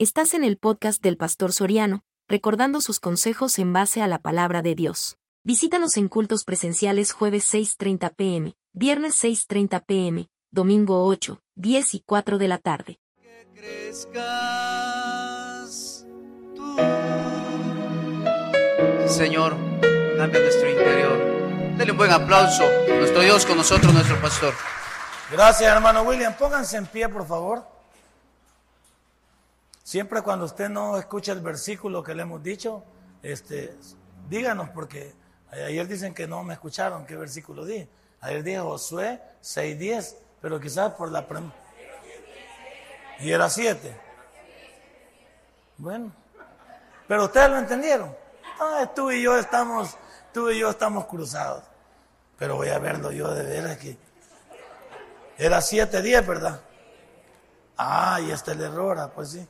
Estás en el podcast del Pastor Soriano, recordando sus consejos en base a la palabra de Dios. Visítanos en cultos presenciales jueves 6.30 pm, viernes 6.30 pm, domingo 8, 10 y 4 de la tarde. Que crezcas tú. Señor, cambia nuestro interior. Dele un buen aplauso. Nuestro Dios con nosotros, nuestro pastor. Gracias, hermano William. Pónganse en pie, por favor. Siempre cuando usted no escucha el versículo que le hemos dicho, este, díganos, porque ayer dicen que no me escucharon qué versículo di. Ayer dije Josué 6.10, pero quizás por la... Y era 7. Bueno, pero ustedes lo entendieron. Ah, tú y yo estamos, tú y yo estamos cruzados. Pero voy a verlo yo de veras que... Era 7.10, ¿verdad? Ah, y está el error, ah, pues sí.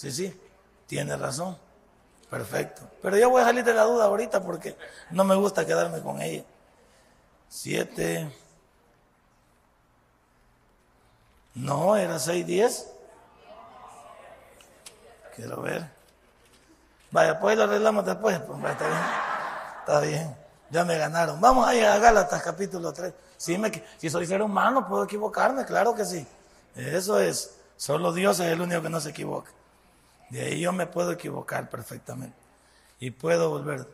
Sí, sí, tiene razón. Perfecto. Pero yo voy a salir de la duda ahorita porque no me gusta quedarme con ella. Siete. No, era seis, diez. Quiero ver. Vaya, pues lo arreglamos después. Pues, está bien. Está bien. Ya me ganaron. Vamos a ir a Gálatas capítulo 3. Si, me, si soy ser humano, puedo equivocarme, claro que sí. Eso es. Solo Dios es el único que no se equivoca. De ahí yo me puedo equivocar perfectamente. Y puedo volver.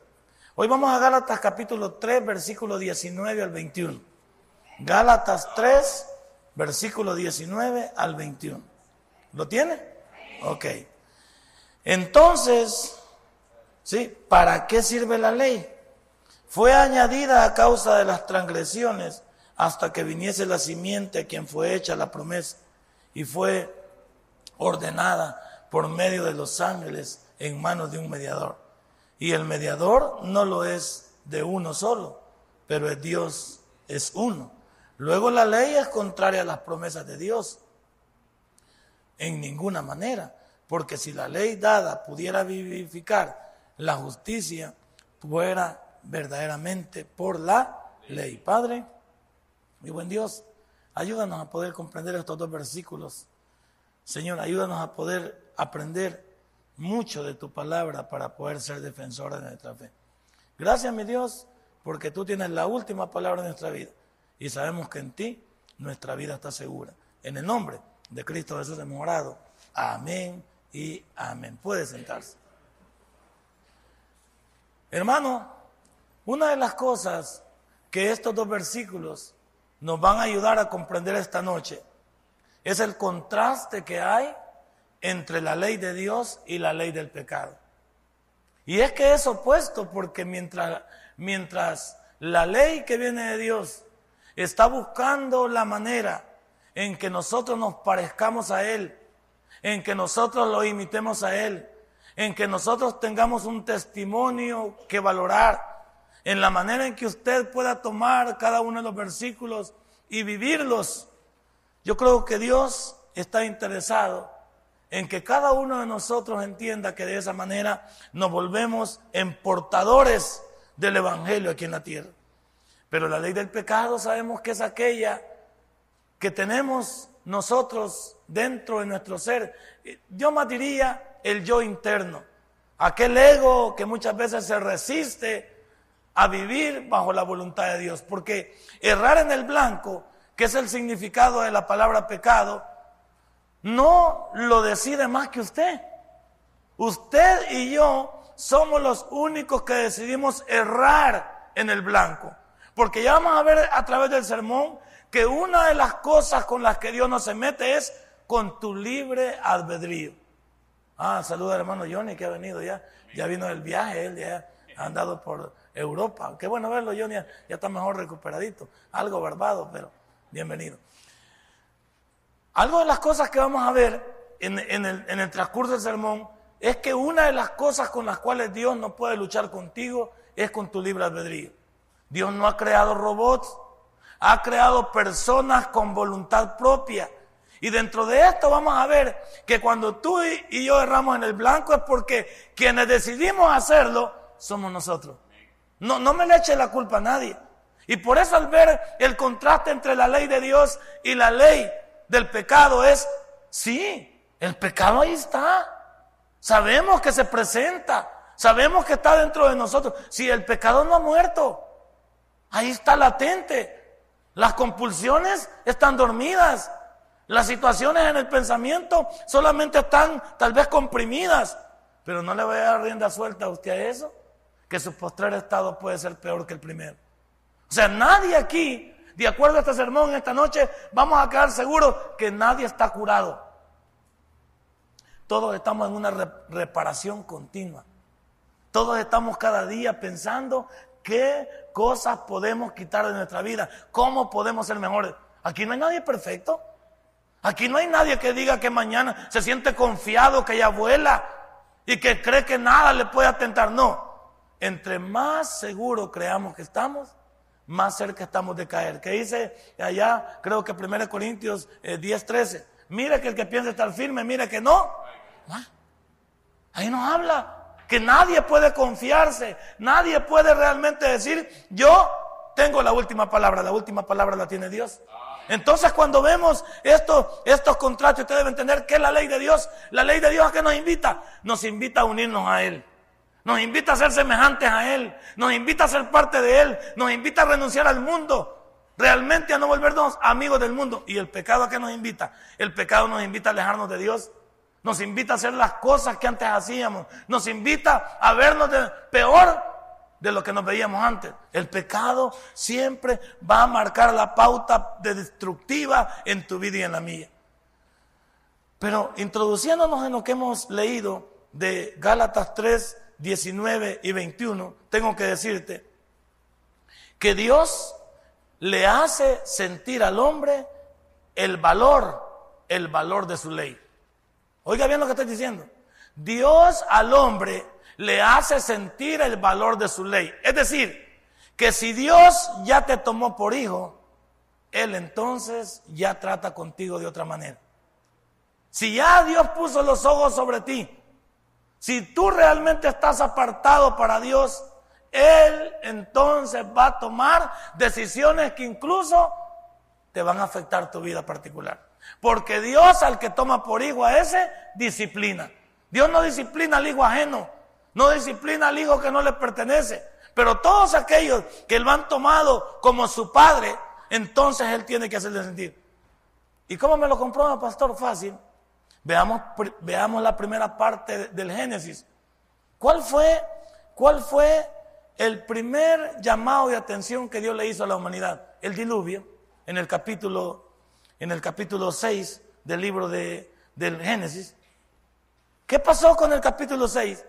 Hoy vamos a Gálatas capítulo 3, versículo 19 al 21. Gálatas 3, versículo 19 al 21. ¿Lo tiene? Ok. Entonces, ¿sí? ¿Para qué sirve la ley? Fue añadida a causa de las transgresiones hasta que viniese la simiente a quien fue hecha la promesa y fue ordenada por medio de los ángeles en manos de un mediador. Y el mediador no lo es de uno solo, pero es Dios, es uno. Luego la ley es contraria a las promesas de Dios. En ninguna manera. Porque si la ley dada pudiera vivificar la justicia, fuera verdaderamente por la ley. Padre, mi buen Dios, ayúdanos a poder comprender estos dos versículos. Señor, ayúdanos a poder aprender mucho de tu palabra para poder ser defensor de nuestra fe. Gracias, mi Dios, porque tú tienes la última palabra de nuestra vida y sabemos que en ti nuestra vida está segura. En el nombre de Cristo Jesús hemos orado. Amén y amén. Puede sentarse. Hermano, una de las cosas que estos dos versículos nos van a ayudar a comprender esta noche es el contraste que hay entre la ley de Dios y la ley del pecado. Y es que es opuesto porque mientras, mientras la ley que viene de Dios está buscando la manera en que nosotros nos parezcamos a Él, en que nosotros lo imitemos a Él, en que nosotros tengamos un testimonio que valorar, en la manera en que usted pueda tomar cada uno de los versículos y vivirlos. Yo creo que Dios está interesado en que cada uno de nosotros entienda que de esa manera nos volvemos en portadores del Evangelio aquí en la tierra. Pero la ley del pecado sabemos que es aquella que tenemos nosotros dentro de nuestro ser. Yo más diría el yo interno, aquel ego que muchas veces se resiste a vivir bajo la voluntad de Dios. Porque errar en el blanco, que es el significado de la palabra pecado, no lo decide más que usted. Usted y yo somos los únicos que decidimos errar en el blanco. Porque ya vamos a ver a través del sermón que una de las cosas con las que Dios no se mete es con tu libre albedrío. Ah, saluda al hermano Johnny que ha venido ya. Ya vino del viaje, él ya ha andado por Europa. Qué bueno verlo, Johnny. Ya, está mejor recuperadito. Algo barbado, pero bienvenido. Algo de las cosas que vamos a ver en, el, transcurso del sermón es que una de las cosas con las cuales Dios no puede luchar contigo es con tu libre albedrío. Dios no ha creado robots, ha creado personas con voluntad propia. Y dentro de esto vamos a ver que cuando tú y yo erramos en el blanco es porque quienes decidimos hacerlo somos nosotros. No, no me le eche la culpa a nadie. Y por eso al ver el contraste entre la ley de Dios y la ley del pecado es, sí, el pecado ahí está. Sabemos que se presenta. Sabemos que está dentro de nosotros. Si el pecado no ha muerto, ahí está latente. Las compulsiones están dormidas. Las situaciones en el pensamiento solamente están tal vez comprimidas. Pero no le voy a dar rienda suelta a usted a eso, que su postrer estado puede ser peor que el primero. O sea, nadie aquí, de acuerdo a este sermón esta noche, vamos a quedar seguros que nadie está curado. Todos estamos en una reparación continua. Todos estamos cada día pensando qué cosas podemos quitar de nuestra vida, cómo podemos ser mejores. Aquí no hay nadie perfecto. Aquí no hay nadie que diga que mañana se siente confiado, que ya vuela y que cree que nada le puede atentar. No. Entre más seguro creamos que estamos, más cerca estamos de caer. Que dice allá, creo que 1 Corintios 10, eh, 13. Mire que el que piensa estar firme, mire que no. Ah, ahí nos habla que nadie puede confiarse, nadie puede realmente decir, yo tengo la última palabra, la última palabra la tiene Dios. Entonces cuando vemos estos, contratos, ustedes deben entender que es la ley de Dios. La ley de Dios a qué nos invita? Nos invita a unirnos a Él. Nos invita a ser semejantes a Él. Nos invita a ser parte de Él. Nos invita a renunciar al mundo. Realmente a no volvernos amigos del mundo. ¿Y el pecado a qué nos invita? El pecado nos invita a alejarnos de Dios. Nos invita a hacer las cosas que antes hacíamos. Nos invita a vernos peor de lo que nos veíamos antes. El pecado siempre va a marcar la pauta de destructiva en tu vida y en la mía. Pero introduciéndonos en lo que hemos leído de Gálatas 3, 19 y 21, tengo que decirte que Dios le hace sentir al hombre el valor, el valor de su ley. Oiga bien lo que estoy diciendo. Dios al hombre le hace sentir el valor de su ley. Es decir, que si Dios ya te tomó por hijo, Él entonces ya trata contigo de otra manera. Si ya Dios puso los ojos sobre ti, si tú realmente estás apartado para Dios, Él entonces va a tomar decisiones que incluso te van a afectar tu vida particular. Porque Dios al que toma por hijo a ese, disciplina. Dios no disciplina al hijo ajeno, no disciplina al hijo que no le pertenece. Pero todos aquellos que lo han tomado como su padre, entonces él tiene que hacerle sentir. ¿Y cómo me lo comprueba, pastor? Fácil. Veamos, veamos la primera parte del Génesis. ¿Cuál fue, ¿Cuál fue el primer llamado de atención que Dios le hizo a la humanidad? El diluvio, en el capítulo, en el capítulo 6 del libro de, del Génesis. ¿Qué pasó con el capítulo 6?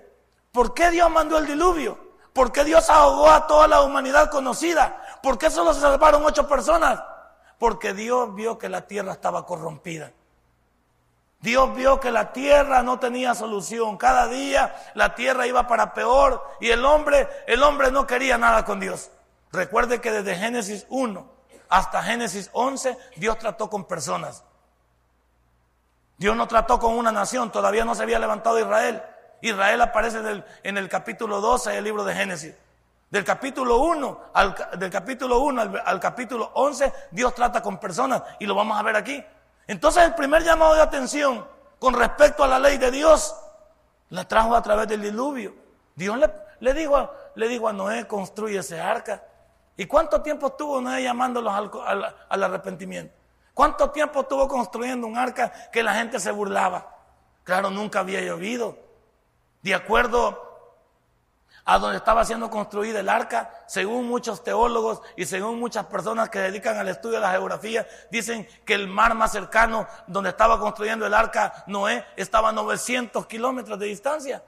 ¿Por qué Dios mandó el diluvio? ¿Por qué Dios ahogó a toda la humanidad conocida? ¿Por qué solo se salvaron ocho personas? Porque Dios vio que la tierra estaba corrompida. Dios vio que la tierra no tenía solución. Cada día la tierra iba para peor y el hombre, el hombre no quería nada con Dios. Recuerde que desde Génesis 1 hasta Génesis 11 Dios trató con personas. Dios no trató con una nación, todavía no se había levantado Israel. Israel aparece en el capítulo 12 del libro de Génesis. Del capítulo 1 al, capítulo 1 al, capítulo 11, Dios trata con personas y lo vamos a ver aquí. Entonces el primer llamado de atención con respecto a la ley de Dios la trajo a través del diluvio. Dios le, dijo, a Noé, construye ese arca. ¿Y cuánto tiempo estuvo Noé llamándolos al, al arrepentimiento? ¿Cuánto tiempo estuvo construyendo un arca que la gente se burlaba? Claro, nunca había llovido. De acuerdo a donde estaba siendo construida el arca, según muchos teólogos y según muchas personas que dedican al estudio de la geografía, dicen que el mar más cercano donde estaba construyendo el arca Noé estaba a 900 kilómetros de distancia.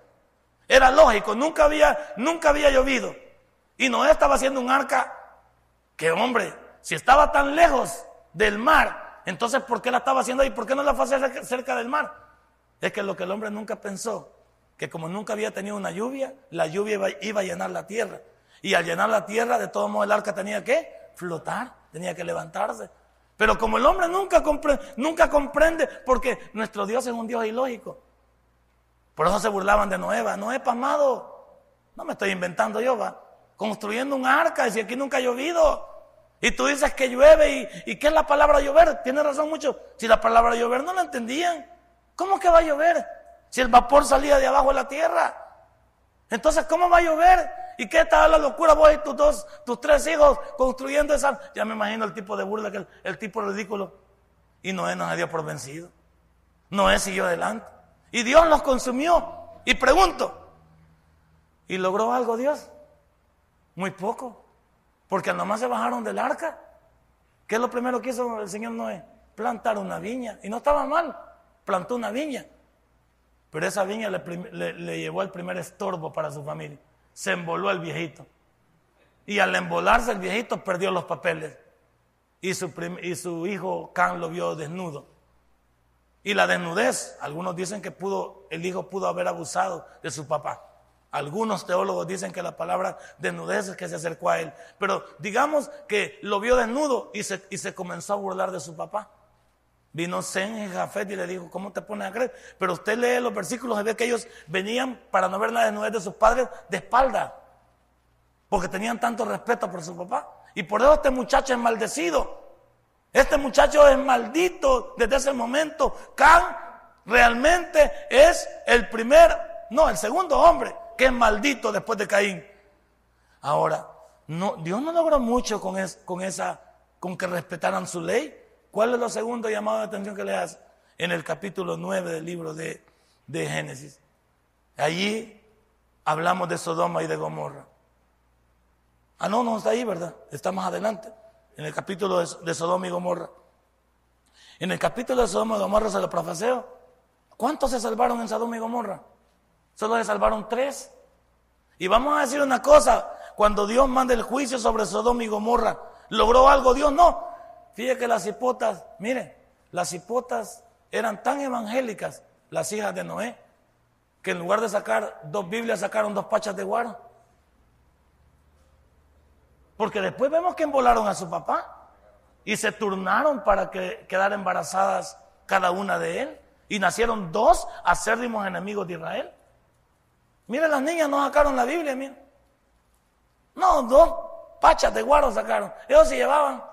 Era lógico, nunca había, nunca había llovido. Y Noé estaba haciendo un arca que, hombre, si estaba tan lejos del mar, entonces ¿por qué la estaba haciendo ahí? ¿Por qué no la fue cerca del mar? Es que lo que el hombre nunca pensó que como nunca había tenido una lluvia, la lluvia iba, a llenar la tierra. Y al llenar la tierra, de todo modo el arca tenía que flotar, tenía que levantarse. Pero como el hombre nunca, nunca comprende, porque nuestro Dios es un Dios ilógico. Por eso se burlaban de Noé, Noé pasmado. No me estoy inventando yo, va. Construyendo un arca, y si aquí nunca ha llovido. Y tú dices que llueve, y, y ¿qué es la palabra llover? Tiene razón mucho. Si la palabra llover no la entendían, ¿cómo que va a llover? Si el vapor salía de abajo de la tierra. Entonces, ¿cómo va a llover? ¿Y qué tal la locura vos y tus dos, tus tres hijos construyendo esa? Ya me imagino el tipo de burla, que el, tipo ridículo. Y Noé nos dio por vencido. Noé siguió adelante. Y Dios los consumió. Y pregunto, ¿y logró algo Dios? Muy poco. Porque nomás se bajaron del arca. ¿Qué es lo primero que hizo el Señor Noé? Plantar una viña. Y no estaba mal. Plantó una viña. Pero esa viña le, llevó el primer estorbo para su familia. Se emboló el viejito. Y al embolarse el viejito perdió los papeles. Y su, hijo Can lo vio desnudo. Y la desnudez, algunos dicen que pudo, el hijo pudo haber abusado de su papá. Algunos teólogos dicen que la palabra desnudez es que se acercó a él. Pero digamos que lo vio desnudo y se comenzó a burlar de su papá. Vino Zen y Jafet y le dijo, ¿cómo te pones a creer? Pero usted lee los versículos y ve que ellos venían para no ver la desnudez de sus padres de espalda. Porque tenían tanto respeto por su papá. Y por eso este muchacho es maldecido. Este muchacho es maldito desde ese momento. Can realmente es el primer, no, el segundo hombre que es maldito después de Caín. Ahora, no, Dios no logró mucho con, con esa, con que respetaran su ley. ¿Cuál es lo segundo llamado de atención que le hace? En el capítulo 9 del libro de, Génesis. Allí hablamos de Sodoma y de Gomorra. Ah, no, no está ahí, ¿verdad? Está más adelante, en el capítulo de, Sodoma y Gomorra. En el capítulo de Sodoma y Gomorra se lo profeseo. ¿Cuántos se salvaron en Sodoma y Gomorra? Solo se salvaron tres. Y vamos a decir una cosa, cuando Dios manda el juicio sobre Sodoma y Gomorra, ¿logró algo Dios? No, Fíjate que las hipotas, mire, las hipotas eran tan evangélicas, las hijas de Noé, que en lugar de sacar dos Biblias sacaron dos pachas de guaro. Porque después vemos que embolaron a su papá y se turnaron para que quedar embarazadas cada una de él. Y nacieron dos acérrimos enemigos de Israel. Mire, las niñas no sacaron la Biblia, mire. No, dos pachas de guaro sacaron. Ellos se llevaban.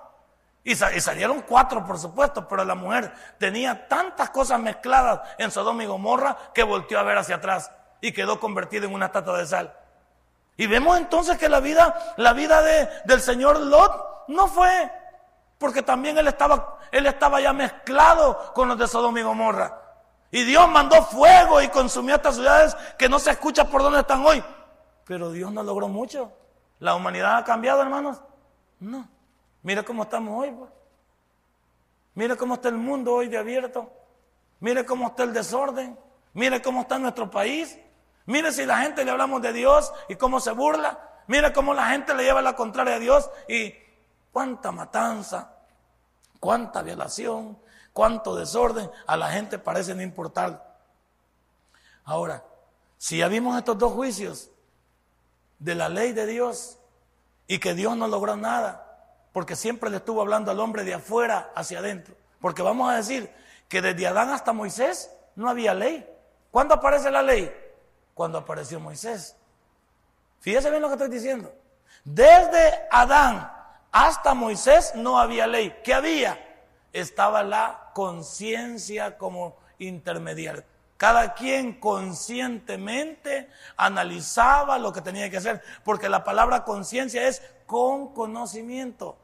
Y, salieron cuatro, por supuesto, pero la mujer tenía tantas cosas mezcladas en Sodoma y Gomorra que volteó a ver hacia atrás y quedó convertida en una estatua de sal. Y vemos entonces que la vida, la vida de, del señor Lot no fue porque también él estaba, él estaba ya mezclado con los de Sodoma y Gomorra. Y Dios mandó fuego y consumió estas ciudades que no se escucha por dónde están hoy. Pero Dios no logró mucho. ¿La humanidad ha cambiado, hermanos? No. Mira cómo estamos hoy. Pues. Mira cómo está el mundo hoy de abierto. Mire cómo está el desorden. Mire cómo está nuestro país. Mire si la gente le hablamos de Dios y cómo se burla. Mire cómo la gente le lleva la contraria a Dios y cuánta matanza, cuánta violación, cuánto desorden. A la gente parece no importar. Ahora, si ya vimos estos dos juicios de la ley de Dios y que Dios no logró nada, porque siempre le estuvo hablando al hombre de afuera hacia adentro. Porque vamos a decir que desde Adán hasta Moisés no había ley. ¿Cuándo aparece la ley? Cuando apareció Moisés. Fíjese bien lo que estoy diciendo. Desde Adán hasta Moisés no había ley. ¿Qué había? Estaba la conciencia como intermediario. Cada quien conscientemente analizaba lo que tenía que hacer, porque la palabra conciencia es con conocimiento.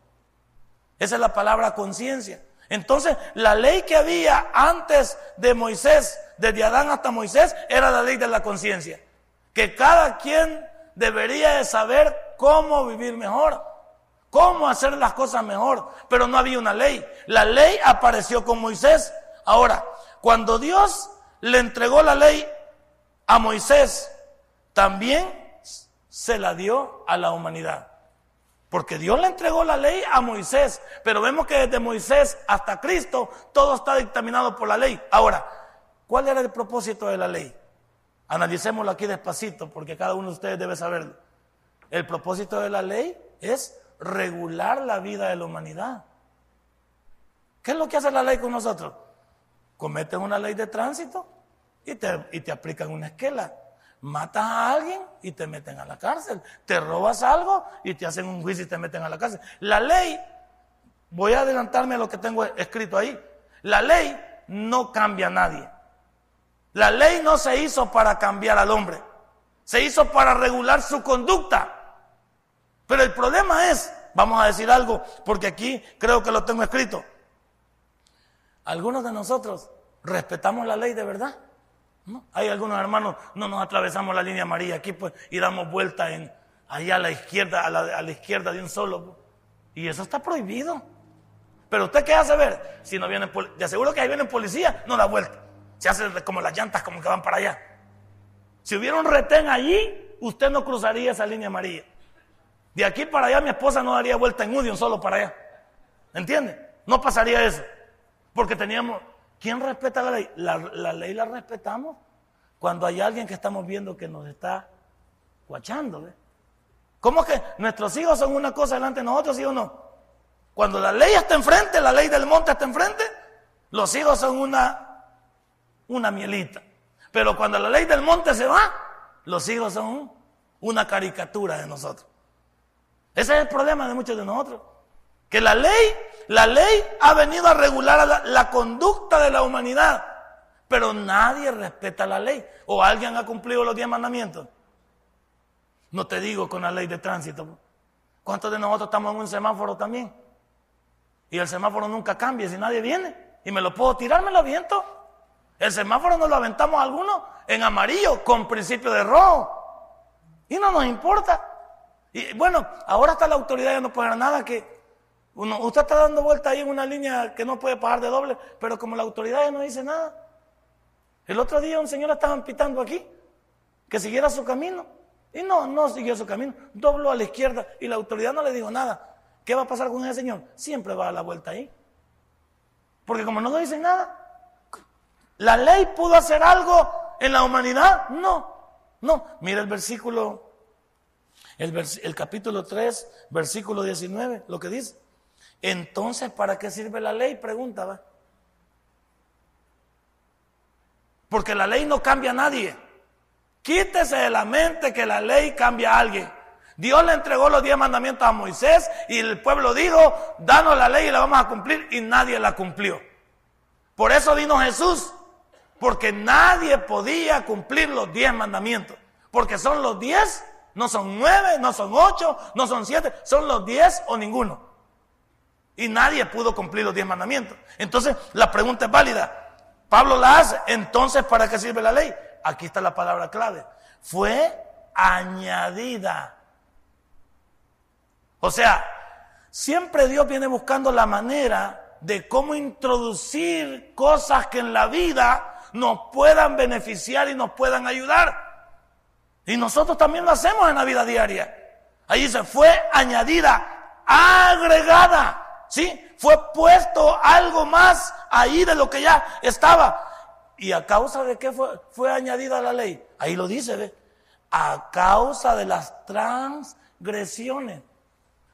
Esa es la palabra conciencia. Entonces, la ley que había antes de Moisés, desde Adán hasta Moisés, era la ley de la conciencia. Que cada quien debería de saber cómo vivir mejor, cómo hacer las cosas mejor, pero no había una ley. La ley apareció con Moisés. Ahora, cuando Dios le entregó la ley a Moisés, también se la dio a la humanidad. Porque Dios le entregó la ley a Moisés, pero vemos que desde Moisés hasta Cristo todo está dictaminado por la ley. Ahora, ¿cuál era el propósito de la ley? Analicémoslo aquí despacito, porque cada uno de ustedes debe saberlo. El propósito de la ley es regular la vida de la humanidad. ¿Qué es lo que hace la ley con nosotros? Cometen una ley de tránsito y te, y te aplican una esquela matas a alguien y te meten a la cárcel. Te robas algo y te hacen un juicio y te meten a la cárcel. La ley, voy a adelantarme a lo que tengo escrito ahí. La ley no cambia a nadie. La ley no se hizo para cambiar al hombre, se hizo para regular su conducta. Pero el problema es, vamos a decir algo, porque aquí creo que lo tengo escrito. Algunos de nosotros respetamos la ley de verdad. Hay algunos hermanos, no nos atravesamos la línea María aquí pues, y damos vuelta allá a la izquierda, a la, izquierda de un solo. Pues. Y eso está prohibido. Pero usted qué hace ver, si no viene, de aseguro que ahí viene policía, no da vuelta. Se hace como las llantas como que van para allá. Si hubiera un retén allí, usted no cruzaría esa línea amarilla. De aquí para allá mi esposa no daría vuelta en un solo para allá. ¿Entiende? No pasaría eso. Porque teníamos, ¿quién respeta la ley? La, ley la respetamos cuando hay alguien que estamos viendo que nos está guachando. ¿Cómo que nuestros hijos son una cosa delante de nosotros, sí o no? Cuando la ley está enfrente, la ley del monte está enfrente, los hijos son una, una mielita. Pero cuando la ley del monte se va, los hijos son una caricatura de nosotros. Ese es el problema de muchos de nosotros. Que la ley, la ley ha venido a regular la, conducta de la humanidad, pero nadie respeta la ley. ¿O alguien ha cumplido los diez mandamientos? No te digo con la ley de tránsito. ¿Cuántos de nosotros estamos en un semáforo también? Y el semáforo nunca cambia si nadie viene. Y me lo puedo tirar, me lo aviento. El semáforo nos lo aventamos algunos en amarillo con principio de rojo. Y no nos importa. Y bueno, ahora está la autoridad ya no puede nada que uno, usted está dando vuelta ahí en una línea que no puede pagar de doble, pero como la autoridad no dice nada. El otro día un señor estaba pitando aquí que siguiera su camino. Y no, no siguió su camino, dobló a la izquierda y la autoridad no le dijo nada. ¿Qué va a pasar con ese señor? Siempre va a la vuelta ahí. Porque como no le dicen nada, ¿la ley pudo hacer algo en la humanidad? No, no. Mira el versículo, el, el capítulo 3, versículo 19, lo que dice. Entonces, ¿para qué sirve la ley? Preguntaba. Porque la ley no cambia a nadie. Quítese de la mente que la ley cambia a alguien. Dios le entregó los diez mandamientos a Moisés y el pueblo dijo, danos la ley y la vamos a cumplir y nadie la cumplió. Por eso vino Jesús, porque nadie podía cumplir los diez mandamientos, porque son los diez, no son nueve, no son ocho, no son siete, son los diez o ninguno. Y nadie pudo cumplir los diez mandamientos. Entonces la pregunta es válida. Pablo la hace, entonces ¿para qué sirve la ley? aquí está la palabra clave, fue añadida. O sea, siempre Dios viene buscando la manera de cómo introducir cosas que en la vida nos puedan beneficiar y nos puedan ayudar. Y nosotros también lo hacemos en la vida diaria. Ahí dice, fue añadida, agregada, ¿sí? Fue puesto algo más ahí de lo que ya estaba. ¿Y a causa de qué fue, fue añadida la ley? Ahí lo dice. A causa de las transgresiones,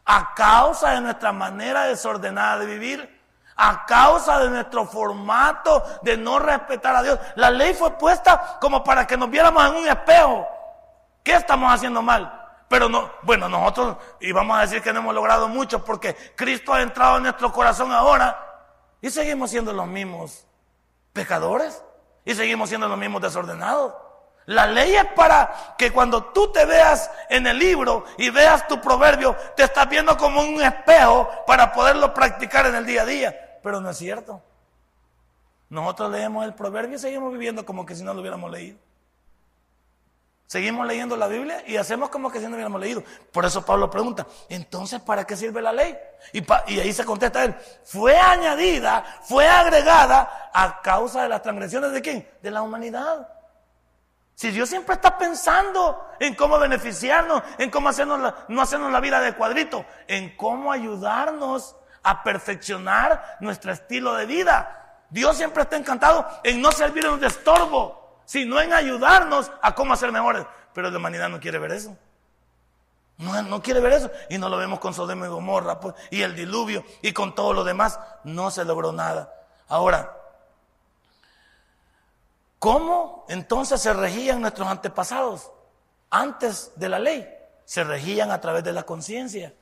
a causa de nuestra manera desordenada de vivir, a causa de nuestro formato de no respetar a Dios. La ley fue puesta como para que nos viéramos en un espejo. ¿Qué estamos haciendo mal? Pero no, bueno, nosotros, y vamos a decir que no hemos logrado mucho porque Cristo ha entrado en nuestro corazón ahora y seguimos siendo los mismos pecadores y seguimos siendo los mismos desordenados. La ley es para que cuando tú te veas en el libro y veas tu proverbio, te estás viendo como un espejo para poderlo practicar en el día a día. Pero no es cierto. Nosotros leemos el proverbio y seguimos viviendo como que si no lo hubiéramos leído. Seguimos leyendo la Biblia y hacemos como que si no hubiéramos leído. Por eso Pablo pregunta, entonces, ¿para qué sirve la ley? Y, ahí se contesta él, fue añadida, fue agregada a causa de las transgresiones de quién? De la humanidad. Si Dios siempre está pensando en cómo beneficiarnos, en cómo hacernos no hacernos la vida de cuadrito, en cómo ayudarnos a perfeccionar nuestro estilo de vida. Dios siempre está encantado en no servirnos de estorbo, sino en ayudarnos a cómo hacer mejores. Pero la humanidad no quiere ver eso. No, no quiere ver eso. Y no lo vemos con Sodoma y Gomorra, pues, y el diluvio, y con todo lo demás. No se logró nada. Ahora, ¿cómo entonces se regían nuestros antepasados antes de la ley? Se regían a través de la conciencia.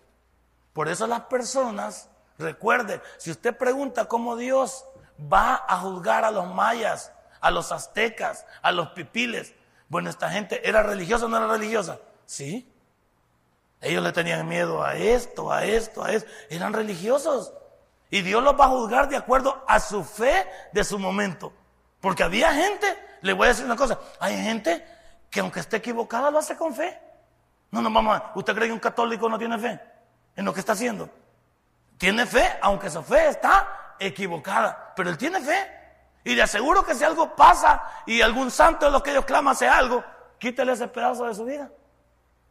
Por eso las personas, recuerde, si usted pregunta cómo Dios va a juzgar a los mayas, a los aztecas, a los pipiles. Bueno, esta gente era religiosa o no era religiosa. Sí. Ellos le tenían miedo a esto, a esto, a esto. Eran religiosos. Y Dios los va a juzgar de acuerdo a su fe de su momento. Porque había gente, le voy a decir una cosa, hay gente que aunque esté equivocada lo hace con fe. No, no, vamos a, ¿usted cree que un católico no tiene fe en lo que está haciendo? Tiene fe, aunque su fe está equivocada, pero él tiene fe. Y le aseguro que si algo pasa y algún santo de los que ellos claman hace algo, quítele ese pedazo de su vida.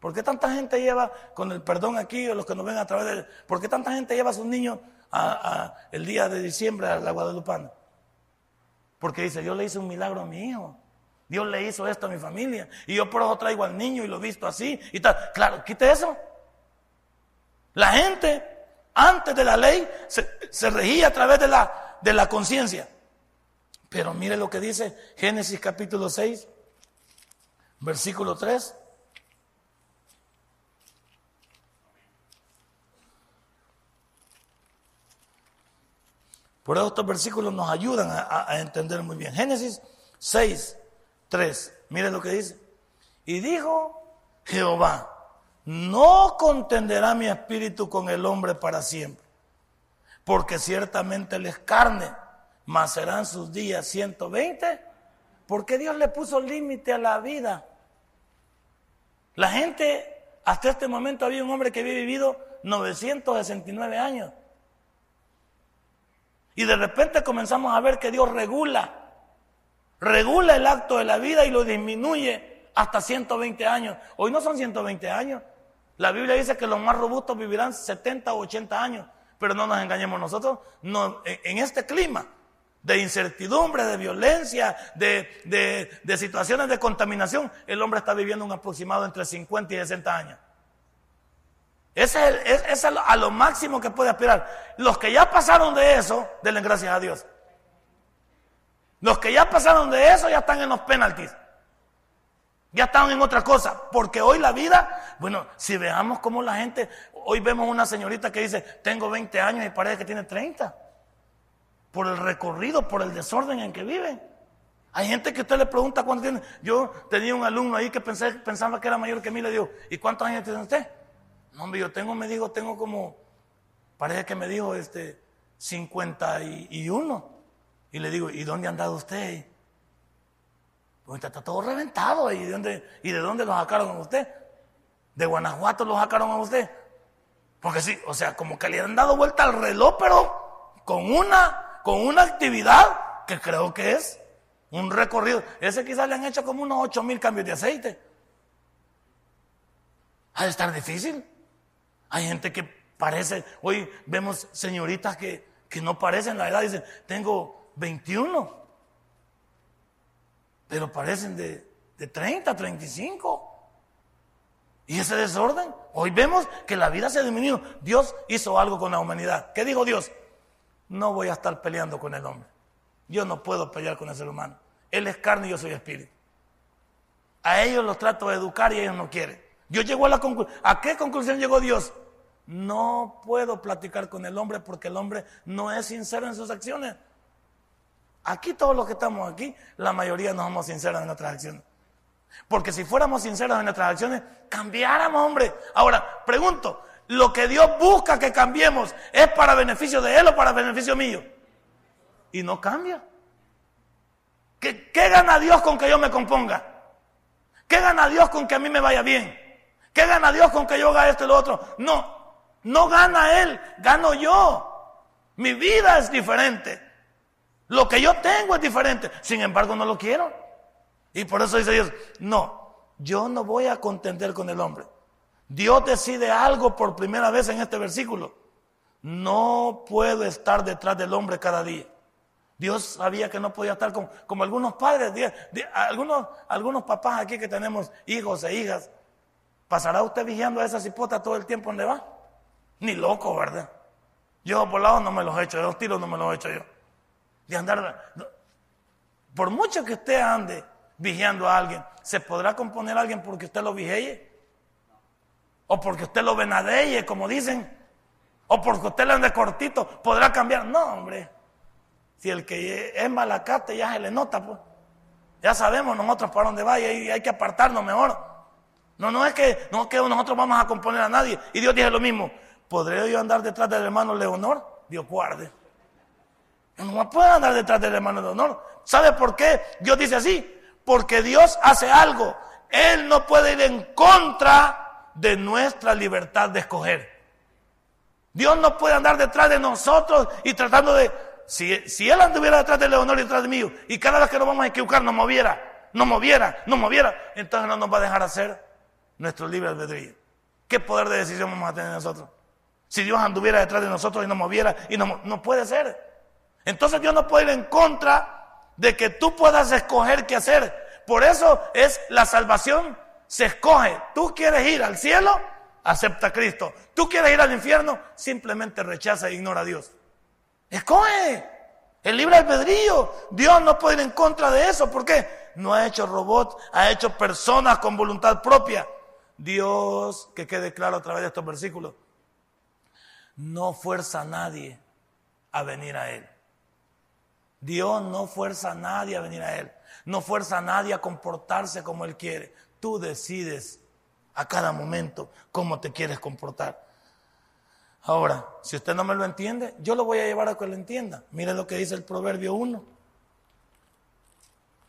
¿Por qué tanta gente lleva, con el perdón aquí, o los que nos ven a través de... ¿Por qué tanta gente lleva a sus niños el día de diciembre a la Guadalupana? Porque dice, yo le hice un milagro a mi hijo. Dios le hizo esto a mi familia. Y yo por eso traigo al niño y lo he visto así y tal. Claro, quite eso. La gente, antes de la ley, se, regía a través de la, de la conciencia. Pero mire lo que dice Génesis capítulo 6, versículo 3. Por eso estos versículos nos ayudan a, entender muy bien. Génesis 6, 3. Mire lo que dice. Y dijo Jehová, no contenderá mi espíritu con el hombre para siempre, porque ciertamente él es carne, mas serán sus días 120. Porque Dios le puso límite a la vida. La gente, hasta este momento había un hombre que había vivido 969 años. Y de repente comenzamos a ver que Dios regula, regula el acto de la vida y lo disminuye hasta 120 años. Hoy no son 120 años. La Biblia dice que los más robustos vivirán 70 o 80 años. Pero no nos engañemos nosotros, no, en este clima de incertidumbre, de violencia, de, de situaciones de contaminación, el hombre está viviendo un aproximado entre 50 y 60 años. Ese es, a lo máximo que puede aspirar. Los que ya pasaron de eso, denle gracias a Dios. Los que ya pasaron de eso ya están en los penalties. Ya están en otra cosa. Porque hoy la vida, bueno, si veamos cómo la gente, hoy vemos una señorita que dice, tengo 20 años y parece que tiene 30. Por el recorrido, por el desorden en que viven. Hay gente que usted le pregunta cuánto tiene. Yo tenía un alumno ahí que pensaba que era mayor que mí, le digo, ¿y cuántos años tiene usted? No, hombre, yo tengo, me dijo, tengo como, parece que me dijo, este, 51. Y le digo, ¿y dónde ha andado usted? Pues está todo reventado. ¿Y de, dónde, ¿Y de dónde lo sacaron a usted? De Guanajuato lo sacaron a usted. Porque sí, o sea, como que le han dado vuelta al reloj, pero con una, con una actividad que creo que es un recorrido. Ese quizás le han hecho como unos 8 mil cambios de aceite. Ha de estar difícil. Hay gente que parece, hoy vemos señoritas que, que no parecen la edad, dicen, tengo 21, pero parecen de, de 30, 35. Y ese desorden, hoy vemos que la vida se ha disminuido. Dios hizo algo con la humanidad. ¿Qué dijo Dios? No voy a estar peleando con el hombre. Yo no puedo pelear con el ser humano. Él es carne y yo soy espíritu. A ellos los trato de educar y ellos no quieren. Dios llegó a la conclusión. ¿A qué conclusión llegó Dios? No puedo platicar con el hombre porque el hombre no es sincero en sus acciones. Aquí todos los que estamos aquí, la mayoría no somos sinceros en nuestras acciones. Porque si fuéramos sinceros en nuestras acciones, cambiáramos, hombre. Ahora, pregunto, ¿lo que Dios busca que cambiemos es para beneficio de Él o para beneficio mío? Y no cambia. ¿Qué, gana Dios con que yo me componga? ¿Qué gana Dios con que a mí me vaya bien? ¿Qué gana Dios con que yo haga esto y lo otro? No, no gana Él, gano yo. Mi vida es diferente. Lo que yo tengo es diferente. Sin embargo, no lo quiero. Y por eso dice Dios, no, yo no voy a contender con el hombre. Dios decide algo por primera vez en este versículo. No puedo estar detrás del hombre cada día. Dios sabía que no podía estar como, como algunos padres, algunos, algunos papás aquí que tenemos hijos e hijas. ¿Pasará usted vigiando a esa cipota todo el tiempo donde va? Ni loco, ¿verdad? Yo por lado no me los he hecho, los tiros no me los he hecho yo. De andar. Por mucho que usted ande vigiando a alguien, ¿se podrá componer a alguien porque usted lo vigeye? ¿O porque usted lo venadeye, como dicen? ¿O porque usted le ande cortito? ¿Podrá cambiar? No, hombre. Si el que es malacate ya se le nota, pues. Ya sabemos nosotros para dónde va y hay, que apartarnos mejor. No, no es que, no es que nosotros vamos a componer a nadie. Y Dios dice lo mismo. ¿Podré yo andar detrás del hermano Leonor? Dios guarde. No puedo andar detrás del hermano Leonor. ¿Sabe por qué Dios dice así? Porque Dios hace algo. Él no puede ir en contra de nuestra libertad de escoger. Dios no puede andar detrás de nosotros y tratando de... Si, si Él anduviera detrás de Leonor y detrás de mí, y cada vez que nos vamos a equivocar nos moviera, nos moviera, nos moviera, entonces no nos va a dejar hacer nuestro libre albedrío. ¿Qué poder de decisión vamos a tener nosotros? Si Dios anduviera detrás de nosotros y nos moviera, y no, no puede ser. Entonces Dios no puede ir en contra de que tú puedas escoger qué hacer. Por eso es la salvación, se escoge. Tú quieres ir al cielo, acepta a Cristo. Tú quieres ir al infierno, simplemente rechaza e ignora a Dios. Escoge. El libre albedrío. Dios no puede ir en contra de eso. ¿Por qué? No ha hecho robots, ha hecho personas con voluntad propia. Dios, que quede claro a través de estos versículos, no fuerza a nadie a venir a Él. Dios no fuerza a nadie a venir a Él. No fuerza a nadie a comportarse como Él quiere. Tú decides a cada momento cómo te quieres comportar. Ahora, si usted no me lo entiende, yo lo voy a llevar a que lo entienda. Mire lo que dice el Proverbio 1.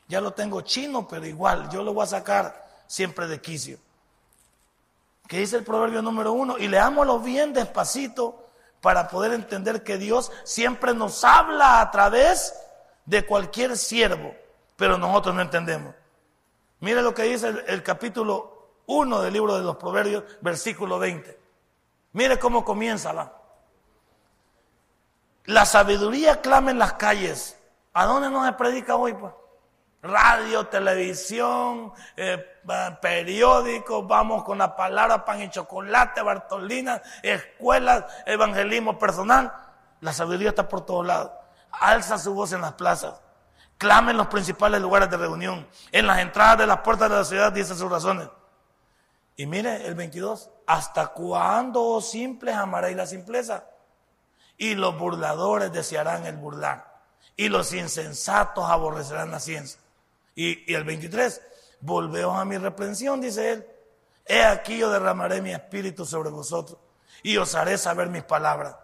Ya lo tengo chino, pero igual, yo lo voy a sacar siempre de quicio. Que dice el Proverbio número 1, y leámoslo bien despacito para poder entender que Dios siempre nos habla a través de cualquier siervo pero nosotros no entendemos. Mire lo que dice el, capítulo 1 del libro de los Proverbios, versículo 20. Mire cómo comienza la. La sabiduría clama en las calles. ¿A dónde nos predica hoy? Pues? Radio, televisión, eh, periódicos, vamos con la palabra pan y chocolate, Bartolina, escuelas, evangelismo personal. La sabiduría está por todos lados. Alza su voz en las plazas. Clama en los principales lugares de reunión. En las entradas de las puertas de la ciudad dice sus razones. Y mire el 22. ¿Hasta cuándo, oh simples, amaréis la simpleza? Y los burladores desearán el burlar. Y los insensatos aborrecerán la ciencia. Y, y el 23. Volveos a mi reprensión, dice él. He aquí yo derramaré mi espíritu sobre vosotros. Y os haré saber mis palabras.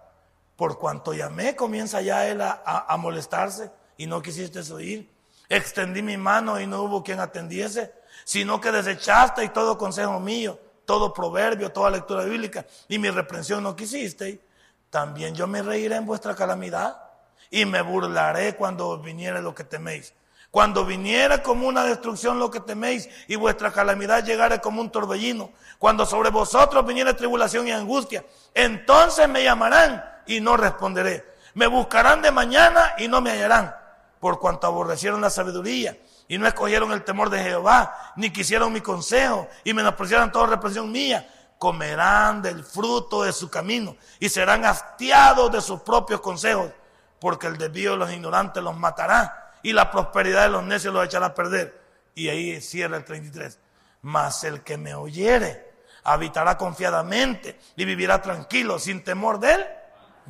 Por cuanto llamé, comienza ya él a, a molestarse y no quisiste oír. Extendí mi mano y no hubo quien atendiese, sino que desechaste y todo consejo mío, todo proverbio, toda lectura bíblica y mi reprensión no quisiste. También yo me reiré en vuestra calamidad y me burlaré cuando viniere lo que teméis. Cuando viniera como una destrucción lo que teméis y vuestra calamidad llegare como un torbellino, cuando sobre vosotros viniera tribulación y angustia, entonces me llamarán y no responderé. Me buscarán de mañana y no me hallarán por cuanto aborrecieron la sabiduría y no escogieron el temor de Jehová, ni quisieron mi consejo y menospreciaron toda represión mía, comerán del fruto de su camino y serán hastiados de sus propios consejos, porque el desvío de los ignorantes los matará y la prosperidad de los necios los echará a perder. Y ahí cierra el 33. Mas el que me oyere habitará confiadamente y vivirá tranquilo, sin temor de él.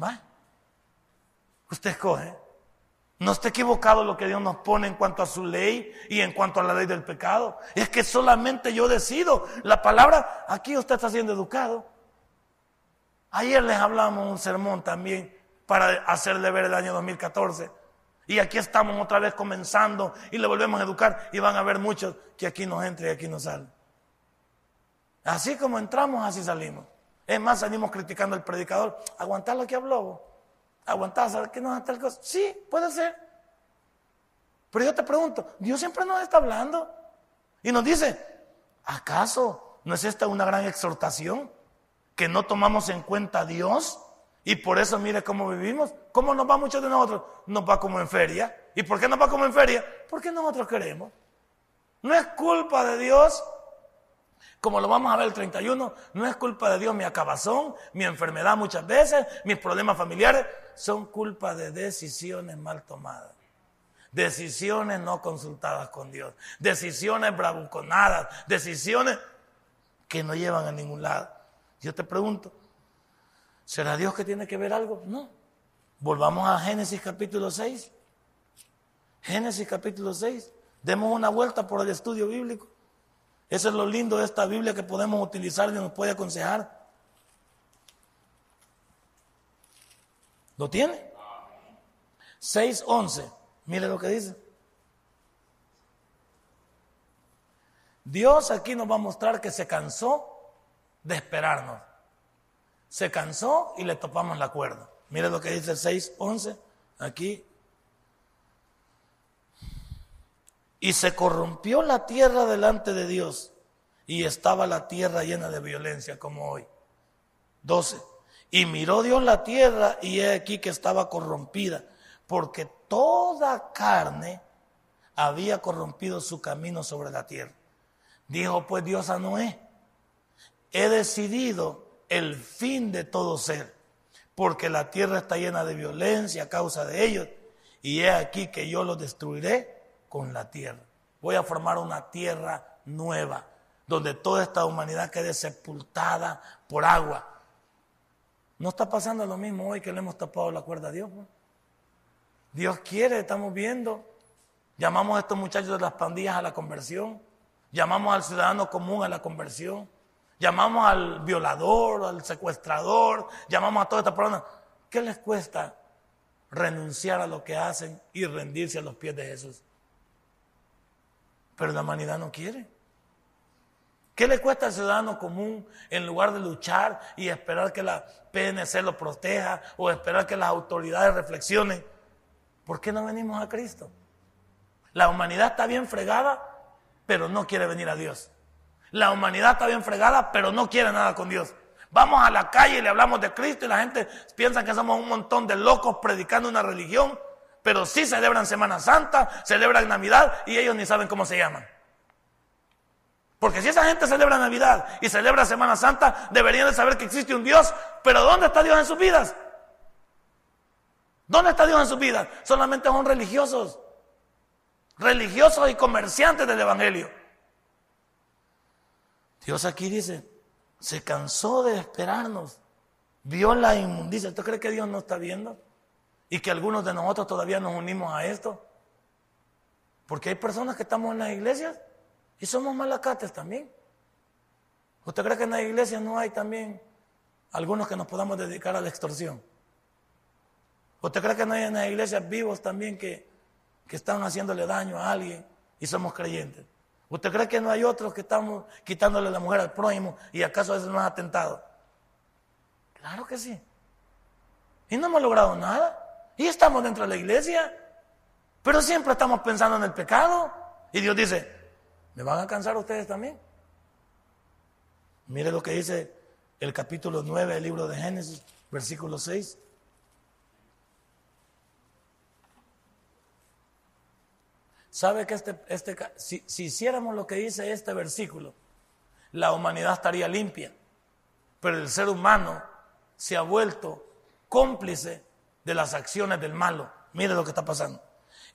¿Va? Usted escoge. No está equivocado lo que Dios nos pone en cuanto a su ley y en cuanto a la ley del pecado. Es que solamente yo decido. La palabra, aquí usted está siendo educado. Ayer les hablamos un sermón también para hacerle ver el año 2014. Y aquí estamos otra vez comenzando y le volvemos a educar y van a ver muchos que aquí nos entra y aquí nos sale. Así como entramos, así salimos. Es más, salimos criticando al predicador. Aguantar lo que habló aguantar, ¿sabes qué nos está el cosa? Sí, puede ser. Pero yo te pregunto, Dios siempre nos está hablando y nos dice, ¿acaso no es esta una gran exhortación? Que no tomamos en cuenta a Dios y por eso mire cómo vivimos. ¿Cómo nos va muchos de nosotros? Nos va como en feria. ¿Y por qué nos va como en feria? Porque nosotros queremos. No es culpa de Dios como lo vamos a ver el 31, no es culpa de Dios mi acabazón, mi enfermedad muchas veces, mis problemas familiares, son culpa de decisiones mal tomadas. Decisiones no consultadas con Dios, decisiones bravuconadas, decisiones que no llevan a ningún lado. Yo te pregunto, ¿será Dios que tiene que ver algo? No. Volvamos a Génesis capítulo 6. Génesis capítulo 6. Demos una vuelta por el estudio bíblico. Eso es lo lindo de esta Biblia que podemos utilizar y nos puede aconsejar. ¿Lo tiene? 6.11. Mire lo que dice. Dios aquí nos va a mostrar que se cansó de esperarnos. Se cansó y le topamos la cuerda. Mire lo que dice el 6.11. Aquí Y se corrompió la tierra delante de Dios. Y estaba la tierra llena de violencia como hoy. 12. Y miró Dios la tierra y he aquí que estaba corrompida, porque toda carne había corrompido su camino sobre la tierra. Dijo pues Dios a Noé, he decidido el fin de todo ser, porque la tierra está llena de violencia a causa de ellos, y he aquí que yo los destruiré con la tierra. Voy a formar una tierra nueva, donde toda esta humanidad quede sepultada por agua. ¿No está pasando lo mismo hoy que le hemos tapado la cuerda a Dios? Dios quiere, estamos viendo. Llamamos a estos muchachos de las pandillas a la conversión. Llamamos al ciudadano común a la conversión. Llamamos al violador, al secuestrador. Llamamos a toda esta persona. ¿Qué les cuesta renunciar a lo que hacen y rendirse a los pies de Jesús? Pero la humanidad no quiere. ¿Qué le cuesta al ciudadano común en lugar de luchar y esperar que la PNC lo proteja o esperar que las autoridades reflexionen? ¿Por qué no venimos a Cristo? La humanidad está bien fregada, pero no quiere venir a Dios. La humanidad está bien fregada, pero no quiere nada con Dios. Vamos a la calle y le hablamos de Cristo y la gente piensa que somos un montón de locos predicando una religión pero sí celebran Semana Santa, celebran Navidad y ellos ni saben cómo se llaman. Porque si esa gente celebra Navidad y celebra Semana Santa, deberían de saber que existe un Dios, pero ¿dónde está Dios en sus vidas? ¿Dónde está Dios en sus vidas? Solamente son religiosos, religiosos y comerciantes del Evangelio. Dios aquí dice, se cansó de esperarnos, vio la inmundicia. ¿Usted cree que Dios no está viendo? Y que algunos de nosotros todavía nos unimos a esto. Porque hay personas que estamos en las iglesias y somos malacates también. ¿Usted cree que en las iglesias no hay también algunos que nos podamos dedicar a la extorsión? ¿Usted cree que no hay en las iglesias vivos también que, que están haciéndole daño a alguien y somos creyentes? ¿Usted cree que no hay otros que estamos quitándole la mujer al prójimo y acaso eso no es atentado? Claro que sí. Y no hemos logrado nada. Y estamos dentro de la iglesia, pero siempre estamos pensando en el pecado. Y Dios dice, ¿me van a cansar ustedes también? Mire lo que dice el capítulo 9 del libro de Génesis, versículo 6. ¿Sabe que este, este si, si hiciéramos lo que dice este versículo, la humanidad estaría limpia, pero el ser humano se ha vuelto cómplice de las acciones del malo. Mire lo que está pasando.